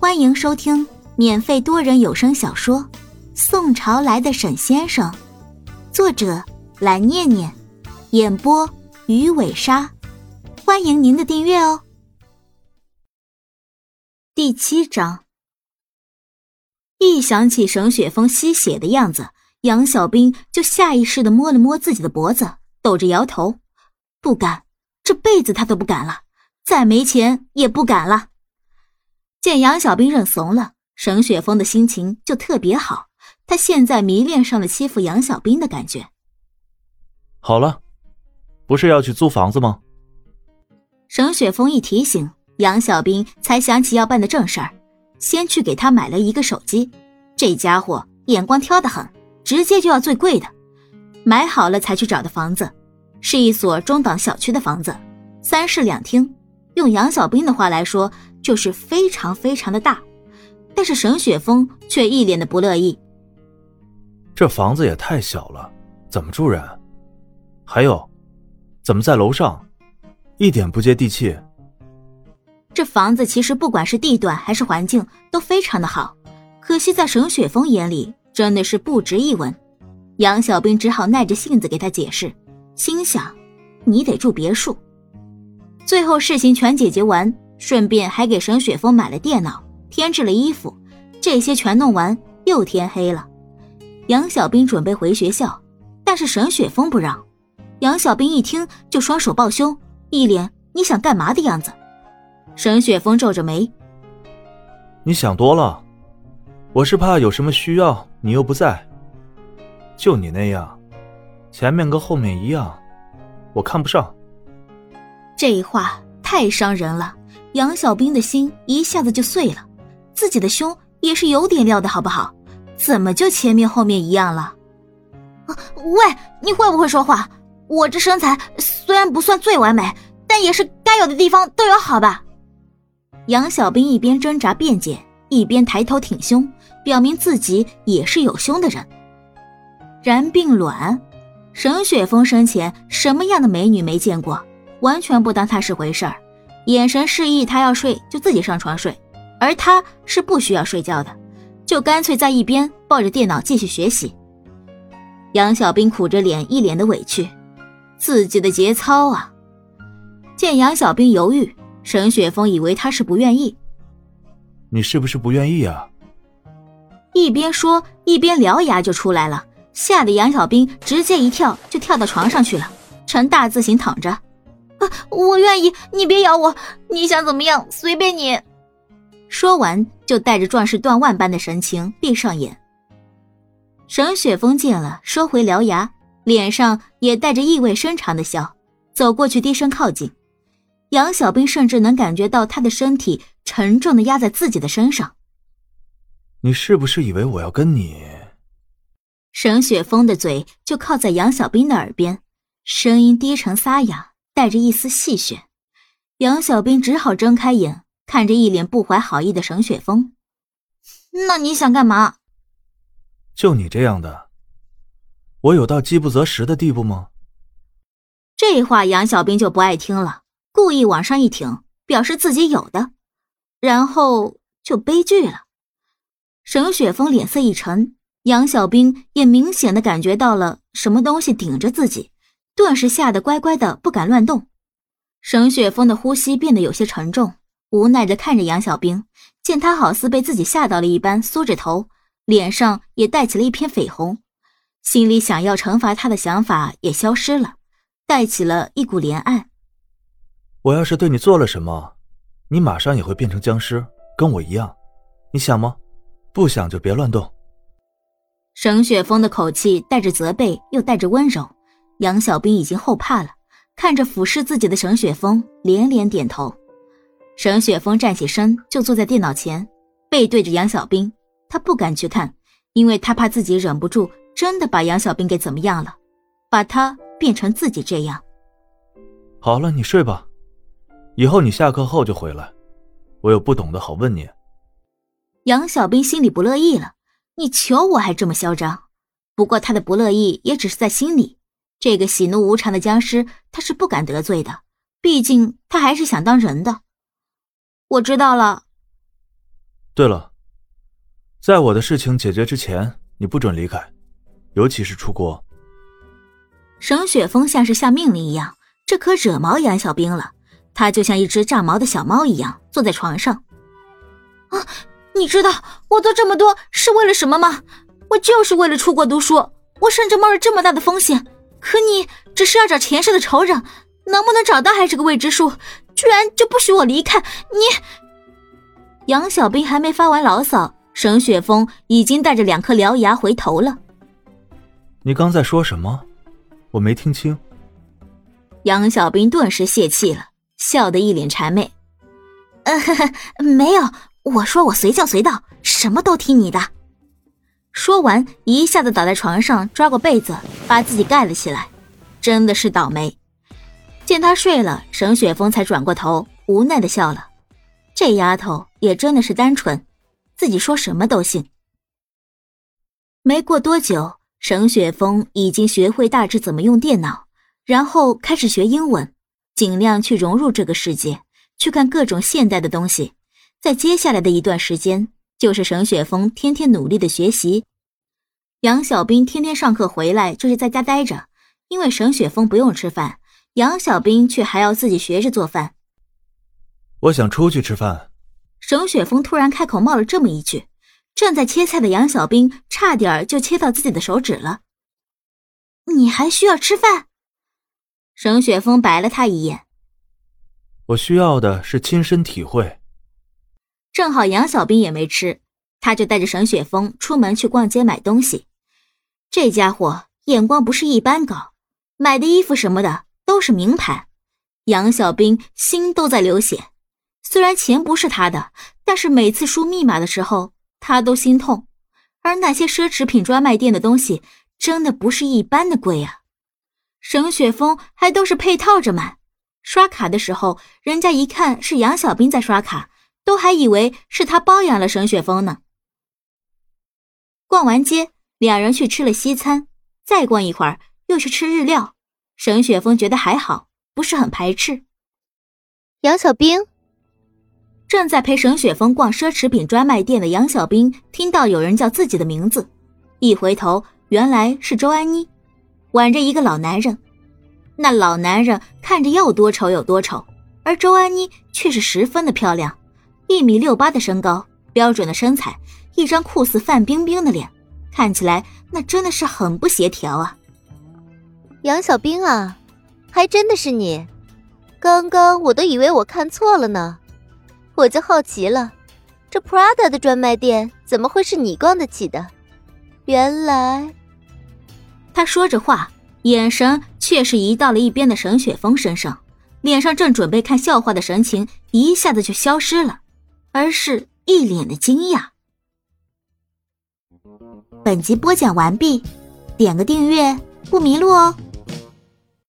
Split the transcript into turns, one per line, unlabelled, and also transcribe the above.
欢迎收听免费多人有声小说《宋朝来的沈先生》，作者蓝念念，演播鱼尾鲨。欢迎您的订阅哦。第七章，一想起沈雪峰吸血的样子，杨小兵就下意识的摸了摸自己的脖子，抖着摇头，不敢，这辈子他都不敢了，再没钱也不敢了。见杨小兵认怂了，沈雪峰的心情就特别好。他现在迷恋上了欺负杨小兵的感觉。
好了，不是要去租房子吗？
沈雪峰一提醒，杨小兵才想起要办的正事儿，先去给他买了一个手机。这家伙眼光挑得很，直接就要最贵的。买好了才去找的房子，是一所中档小区的房子，三室两厅。用杨小兵的话来说。就是非常非常的大，但是沈雪峰却一脸的不乐意。
这房子也太小了，怎么住人？还有，怎么在楼上？一点不接地气。
这房子其实不管是地段还是环境都非常的好，可惜在沈雪峰眼里真的是不值一文。杨小兵只好耐着性子给他解释，心想：你得住别墅。最后事情全解决完。顺便还给沈雪峰买了电脑，添置了衣服，这些全弄完，又天黑了。杨小兵准备回学校，但是沈雪峰不让。杨小兵一听就双手抱胸，一脸你想干嘛的样子。沈雪峰皱着眉：“
你想多了，我是怕有什么需要你又不在。就你那样，前面跟后面一样，我看不上。”
这话太伤人了。杨小兵的心一下子就碎了，自己的胸也是有点料的好不好？怎么就前面后面一样了？喂，你会不会说话？我这身材虽然不算最完美，但也是该有的地方都有，好吧？杨小兵一边挣扎辩解，一边抬头挺胸，表明自己也是有胸的人。然并卵，沈雪峰生前什么样的美女没见过，完全不当他是回事儿。眼神示意他要睡就自己上床睡，而他是不需要睡觉的，就干脆在一边抱着电脑继续学习。杨小兵苦着脸，一脸的委屈，自己的节操啊！见杨小兵犹豫，沈雪峰以为他是不愿意。
你是不是不愿意啊？
一边说一边獠牙就出来了，吓得杨小兵直接一跳就跳到床上去了，呈大字形躺着。我愿意，你别咬我，你想怎么样随便你。说完，就带着壮士断腕般的神情闭上眼。沈雪峰见了，收回獠牙，脸上也带着意味深长的笑，走过去低声靠近。杨小兵甚至能感觉到他的身体沉重的压在自己的身上。
你是不是以为我要跟你？
沈雪峰的嘴就靠在杨小兵的耳边，声音低沉沙哑。带着一丝戏谑，杨小兵只好睁开眼，看着一脸不怀好意的沈雪峰。那你想干嘛？
就你这样的，我有到饥不择食的地步吗？
这话杨小兵就不爱听了，故意往上一挺，表示自己有的，然后就悲剧了。沈雪峰脸色一沉，杨小兵也明显的感觉到了什么东西顶着自己。顿时吓得乖乖的不敢乱动，沈雪峰的呼吸变得有些沉重，无奈的看着杨小兵，见他好似被自己吓到了一般，缩着头，脸上也带起了一片绯红，心里想要惩罚他的想法也消失了，带起了一股怜爱。
我要是对你做了什么，你马上也会变成僵尸，跟我一样，你想吗？不想就别乱动。
沈雪峰的口气带着责备，又带着温柔。杨小兵已经后怕了，看着俯视自己的沈雪峰，连连点头。沈雪峰站起身，就坐在电脑前，背对着杨小兵。他不敢去看，因为他怕自己忍不住真的把杨小兵给怎么样了，把他变成自己这样。
好了，你睡吧，以后你下课后就回来，我有不懂的好问你。
杨小兵心里不乐意了，你求我还这么嚣张？不过他的不乐意也只是在心里。这个喜怒无常的僵尸，他是不敢得罪的，毕竟他还是想当人的。我知道了。
对了，在我的事情解决之前，你不准离开，尤其是出国。
沈雪峰像是下命令一样，这可惹毛杨小兵了。他就像一只炸毛的小猫一样坐在床上。啊，你知道我做这么多是为了什么吗？我就是为了出国读书，我甚至冒着这么大的风险。可你只是要找前世的仇人，能不能找到还是个未知数，居然就不许我离开你！杨小兵还没发完牢骚，沈雪峰已经带着两颗獠牙回头了。
你刚在说什么？我没听清。
杨小兵顿时泄气了。笑得一脸谄媚，嗯，呵呵，没有，我说我随叫随到，什么都听你的。说完，一下子倒在床上，抓过被子把自己盖了起来。真的是倒霉。见他睡了，沈雪峰才转过头，无奈的笑了。这丫头也真的是单纯，自己说什么都信。没过多久，沈雪峰已经学会大致怎么用电脑，然后开始学英文。尽量去融入这个世界，去看各种现代的东西。在接下来的一段时间，就是沈雪峰天天努力的学习。杨小兵天天上课回来就是在家待着，因为沈雪峰不用吃饭，杨小兵却还要自己学着做饭。
我想出去吃饭。
沈雪峰突然开口冒了这么一句，正在切菜的杨小兵差点就切到自己的手指了。你还需要吃饭？沈雪峰白了他一眼。
我需要的是亲身体会。
正好杨小兵也没吃，他就带着沈雪峰出门去逛街买东西。这家伙眼光不是一般高，买的衣服什么的都是名牌。杨小兵心都在流血。虽然钱不是他的，但是每次输密码的时候他都心痛。而那些奢侈品专卖店的东西真的不是一般的贵啊！沈雪峰还都是配套着买，刷卡的时候，人家一看是杨小兵在刷卡，都还以为是他包养了沈雪峰呢。逛完街，两人去吃了西餐，再逛一会儿又去吃日料。沈雪峰觉得还好，不是很排斥。
杨小兵
正在陪沈雪峰逛奢侈品专卖店的杨小兵，听到有人叫自己的名字，一回头，原来是周安妮。挽着一个老男人，那老男人看着要多丑有多丑，而周安妮却是十分的漂亮，一米六八的身高，标准的身材，一张酷似范冰冰的脸，看起来那真的是很不协调啊。
杨小兵啊，还真的是你，刚刚我都以为我看错了呢，我就好奇了，这 Prada 的专卖店怎么会是你逛得起的？原来。
他说着话，眼神却是移到了一边的沈雪峰身上，脸上正准备看笑话的神情一下子就消失了，而是一脸的惊讶。本集播讲完毕，点个订阅不迷路哦。